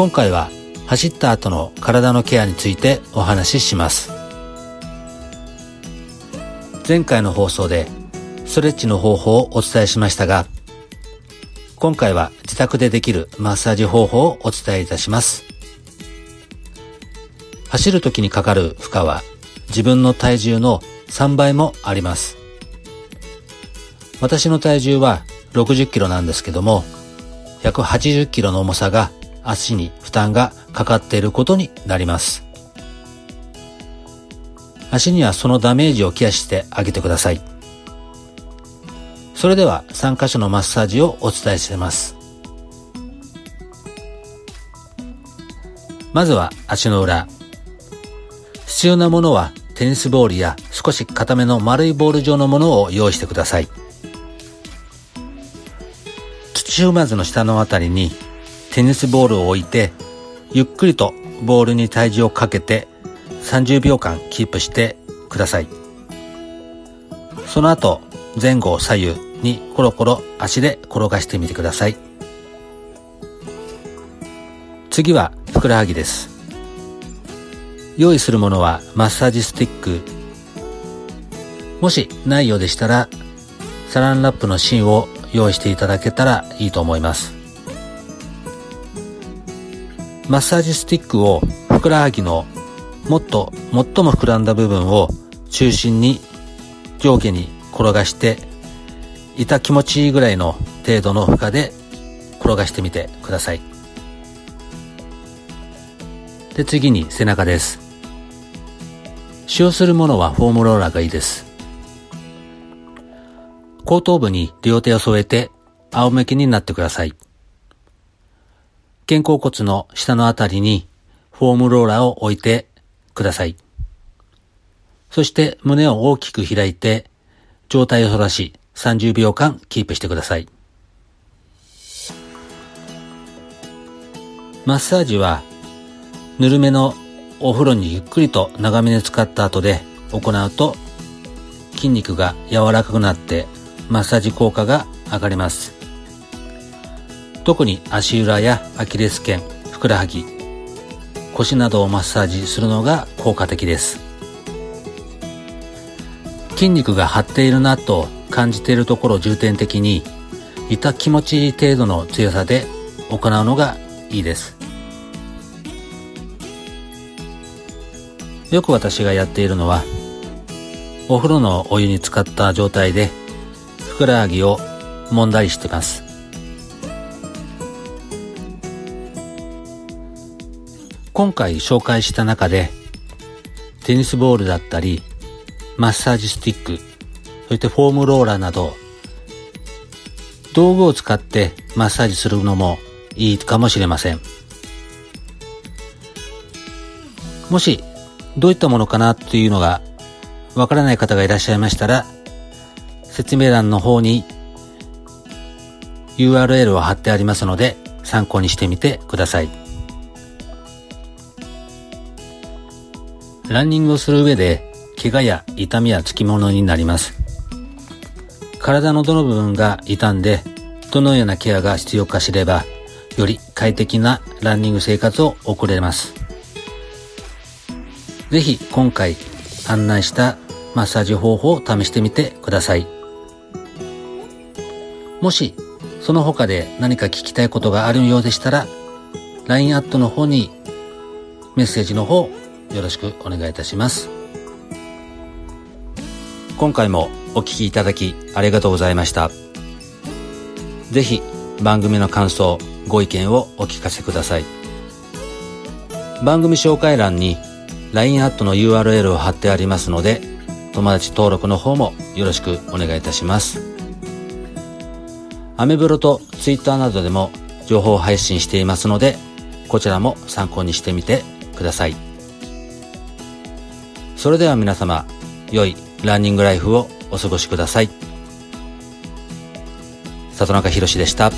今回は走った後の体のケアについてお話しします。前回の放送でストレッチの方法をお伝えしましたが今回は自宅でできるマッサージ方法をお伝えいたします。走る時にかかる負荷は自分の体重の3倍もあります。私の体重は60キロなんですけども、180キロの重さが足に負担がかかっていることになります。足にはそのダメージをケアしてあげてください。それでは3箇所のマッサージをお伝えしてます。まずは足の裏。必要なものはテニスボールや少し固めの丸いボール状のものを用意してください。土踏まずの下のあたりにテニスボールを置いて、ゆっくりとボールに体重をかけて30秒間キープしてください。その後、前後左右にコロコロ足で転がしてみてください。次はふくらはぎです。用意するものはマッサージスティック。もしないようでしたら、サランラップの芯を用意していただけたらいいと思います。マッサージスティックをふくらはぎのもっと最も膨らんだ部分を中心に上下に転がして痛気持ちいいぐらいの程度の負荷で転がしてみてください。で、次に背中です。使用するものはフォームローラーがいいです。後頭部に両手を添えて仰向けになってください。肩甲骨の下のあたりにフォームローラーを置いてください。そして胸を大きく開いて上体を反らし30秒間キープしてください。マッサージはぬるめのお風呂にゆっくりと長めに使った後で行うと筋肉が柔らかくなってマッサージ効果が上がります。特に足裏やアキレス腱、ふくらはぎ、腰などをマッサージするのが効果的です。筋肉が張っているなと感じているところを重点的に痛気持ちいい程度の強さで行うのがいいです。よく私がやっているのはお風呂のお湯に浸かった状態でふくらはぎを揉んだりしてます。今回紹介した中でテニスボールだったりマッサージスティックそしてフォームローラーなど道具を使ってマッサージするのもいいかもしれませんもしどういったものかなっていうのがわからない方がいらっしゃいましたら説明欄の方に URL を貼ってありますので参考にしてみてください。ランニングをする上で怪我や痛みはつきものになります。体のどの部分が傷んでどのようなケアが必要か知ればより快適なランニング生活を送れます。ぜひ今回案内したマッサージ方法を試してみてください。もし、その他で何か聞きたいことがあるようでしたら、LINE アットの方にメッセージの方よろしくお願いいたします。今回もお聴きいただきありがとうございました。ぜひ番組の感想、ご意見をお聞かせください。番組紹介欄に LINE アットの URL を貼ってありますので、友達登録の方もよろしくお願いいたします。アメブロとツイッターなどでも情報配信していますので、こちらも参考にしてみてください。それでは皆様、良いランニングライフをお過ごしください。里中博でした。